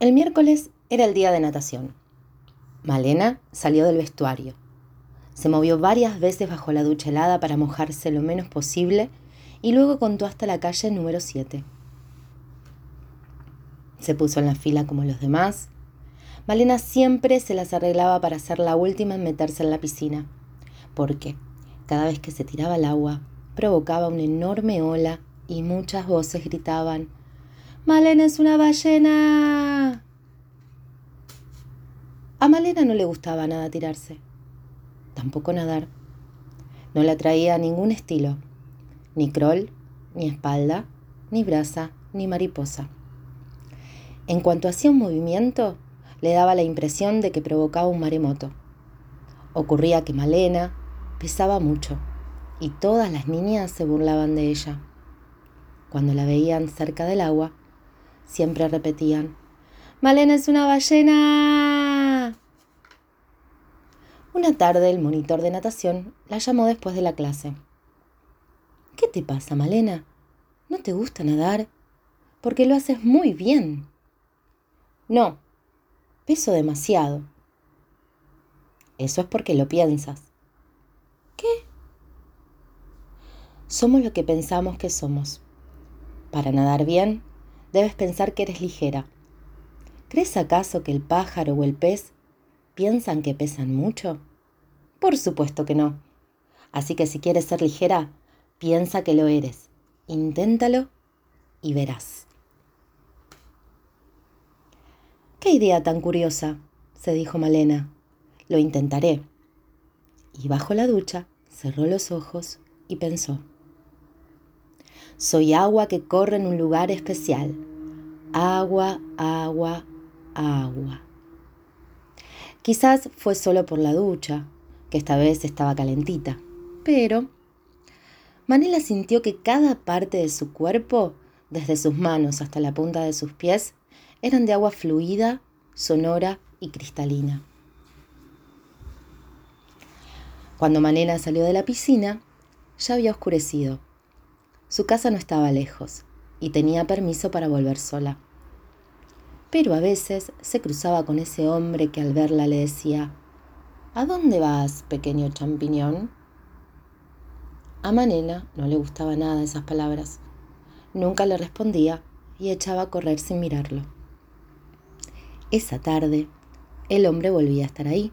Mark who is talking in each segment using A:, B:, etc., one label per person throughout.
A: El miércoles era el día de natación. Malena salió del vestuario. Se movió varias veces bajo la ducha helada para mojarse lo menos posible y luego contó hasta la calle número 7. Se puso en la fila como los demás. Malena siempre se las arreglaba para ser la última en meterse en la piscina, porque cada vez que se tiraba al agua provocaba una enorme ola y muchas voces gritaban Malena es una ballena. A Malena no le gustaba nada tirarse, tampoco nadar. No le atraía ningún estilo, ni crawl, ni espalda, ni brasa, ni mariposa. En cuanto hacía un movimiento, le daba la impresión de que provocaba un maremoto. Ocurría que Malena pesaba mucho y todas las niñas se burlaban de ella. Cuando la veían cerca del agua, siempre repetían, Malena es una ballena. Una tarde el monitor de natación la llamó después de la clase. ¿Qué te pasa, Malena? ¿No te gusta nadar? Porque lo haces muy bien. No, peso demasiado. Eso es porque lo piensas. ¿Qué? Somos lo que pensamos que somos. Para nadar bien, debes pensar que eres ligera. ¿Crees acaso que el pájaro o el pez piensan que pesan mucho? Por supuesto que no. Así que si quieres ser ligera, piensa que lo eres. Inténtalo y verás. ¡Qué idea tan curiosa! se dijo Malena. Lo intentaré. Y bajo la ducha cerró los ojos y pensó. Soy agua que corre en un lugar especial. Agua, agua, agua. Quizás fue solo por la ducha, que esta vez estaba calentita, pero Manela sintió que cada parte de su cuerpo, desde sus manos hasta la punta de sus pies, eran de agua fluida, sonora y cristalina. Cuando Manela salió de la piscina, ya había oscurecido su casa no estaba lejos y tenía permiso para volver sola. Pero a veces se cruzaba con ese hombre que al verla le decía, ¿A dónde vas, pequeño champiñón? A Manela no le gustaba nada esas palabras. Nunca le respondía y echaba a correr sin mirarlo. Esa tarde, el hombre volvía a estar ahí.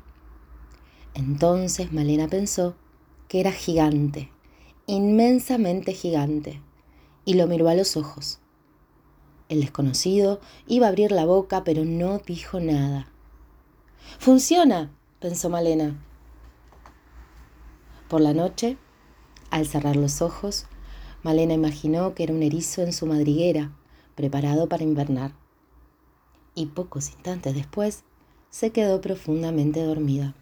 A: Entonces Malena pensó que era gigante inmensamente gigante, y lo miró a los ojos. El desconocido iba a abrir la boca, pero no dijo nada. Funciona, pensó Malena. Por la noche, al cerrar los ojos, Malena imaginó que era un erizo en su madriguera, preparado para invernar. Y pocos instantes después, se quedó profundamente dormida.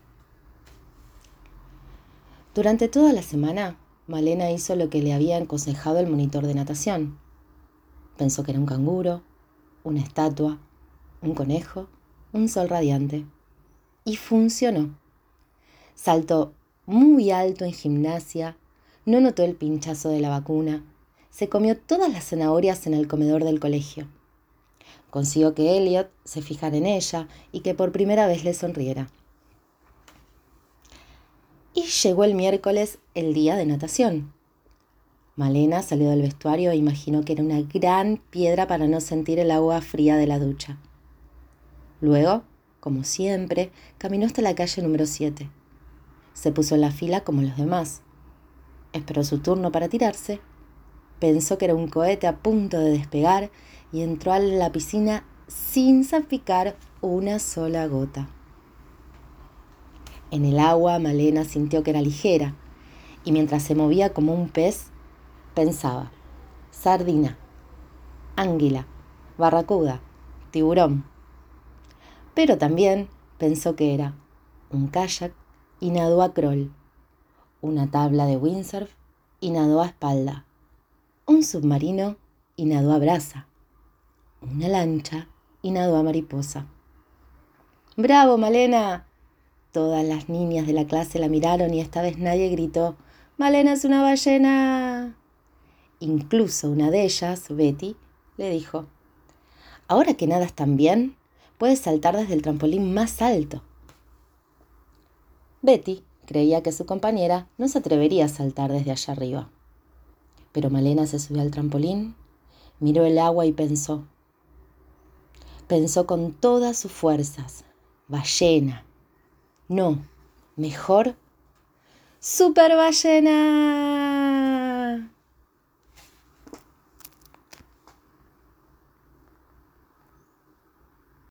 A: Durante toda la semana, Malena hizo lo que le había aconsejado el monitor de natación. Pensó que era un canguro, una estatua, un conejo, un sol radiante. Y funcionó. Saltó muy alto en gimnasia, no notó el pinchazo de la vacuna, se comió todas las zanahorias en el comedor del colegio. Consiguió que Elliot se fijara en ella y que por primera vez le sonriera. Y llegó el miércoles el día de natación. Malena salió del vestuario e imaginó que era una gran piedra para no sentir el agua fría de la ducha. Luego, como siempre, caminó hasta la calle número 7. Se puso en la fila como los demás. Esperó su turno para tirarse. Pensó que era un cohete a punto de despegar y entró a la piscina sin salpicar una sola gota. En el agua Malena sintió que era ligera y mientras se movía como un pez, pensaba, sardina, ánguila, barracuda, tiburón. Pero también pensó que era un kayak y nadó a crawl, una tabla de windsurf y nadó a espalda, un submarino y nadó a brasa, una lancha y nadó a mariposa. ¡Bravo, Malena! Todas las niñas de la clase la miraron y esta vez nadie gritó, Malena es una ballena. Incluso una de ellas, Betty, le dijo, Ahora que nadas tan bien, Puedes saltar desde el trampolín más alto. Betty creía que su compañera no se atrevería a saltar desde allá arriba. Pero Malena se subió al trampolín, miró el agua y pensó. Pensó con todas sus fuerzas. Ballena. No, mejor. ¡Super ballena!